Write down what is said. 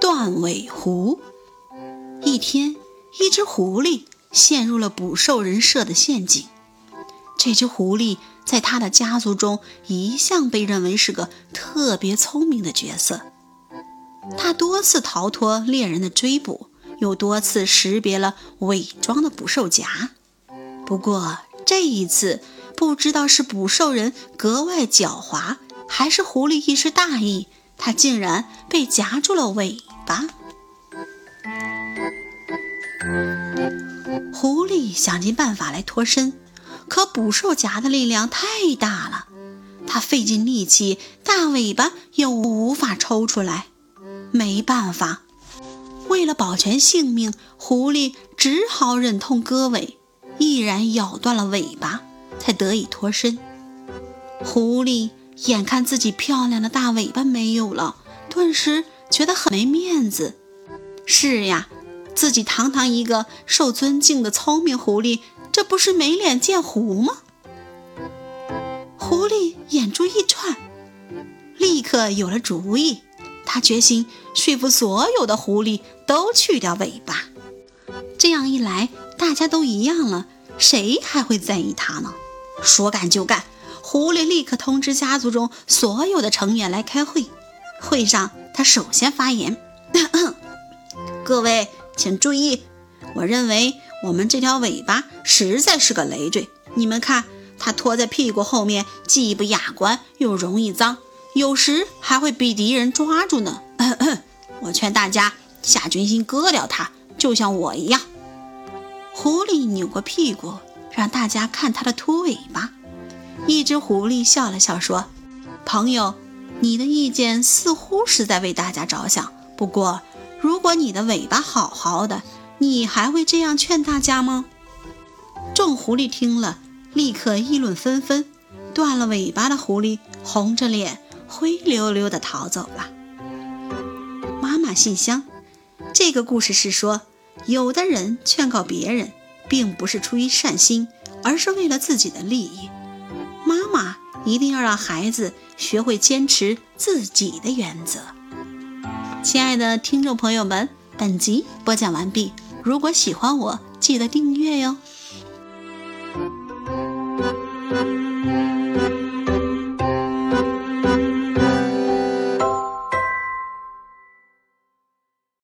断尾狐。一天，一只狐狸陷入了捕兽人设的陷阱。这只狐狸在他的家族中一向被认为是个特别聪明的角色。他多次逃脱猎人的追捕，又多次识别了伪装的捕兽夹。不过这一次，不知道是捕兽人格外狡猾，还是狐狸一时大意，它竟然被夹住了尾巴。狐狸想尽办法来脱身。可捕兽夹的力量太大了，它费尽力气，大尾巴又无法抽出来。没办法，为了保全性命，狐狸只好忍痛割尾，毅然咬断了尾巴，才得以脱身。狐狸眼看自己漂亮的大尾巴没有了，顿时觉得很没面子。是呀，自己堂堂一个受尊敬的聪明狐狸。这不是没脸见狐吗？狐狸眼珠一转，立刻有了主意。他决心说服所有的狐狸都去掉尾巴。这样一来，大家都一样了，谁还会在意他呢？说干就干，狐狸立刻通知家族中所有的成员来开会。会上，他首先发言：“咳 咳各位，请注意，我认为。”我们这条尾巴实在是个累赘，你们看，它拖在屁股后面，既不雅观又容易脏，有时还会被敌人抓住呢。咳 咳我劝大家下决心割掉它，就像我一样。狐狸扭过屁股，让大家看它的秃尾巴。一只狐狸笑了笑说：“朋友，你的意见似乎是在为大家着想，不过如果你的尾巴好好的。”你还会这样劝大家吗？众狐狸听了，立刻议论纷纷。断了尾巴的狐狸红着脸，灰溜溜地逃走了。妈妈信箱，这个故事是说，有的人劝告别人，并不是出于善心，而是为了自己的利益。妈一定要让孩子学会坚持自己的原则。亲爱的听众朋友们本集播讲完毕。如果喜欢我记得订阅哟。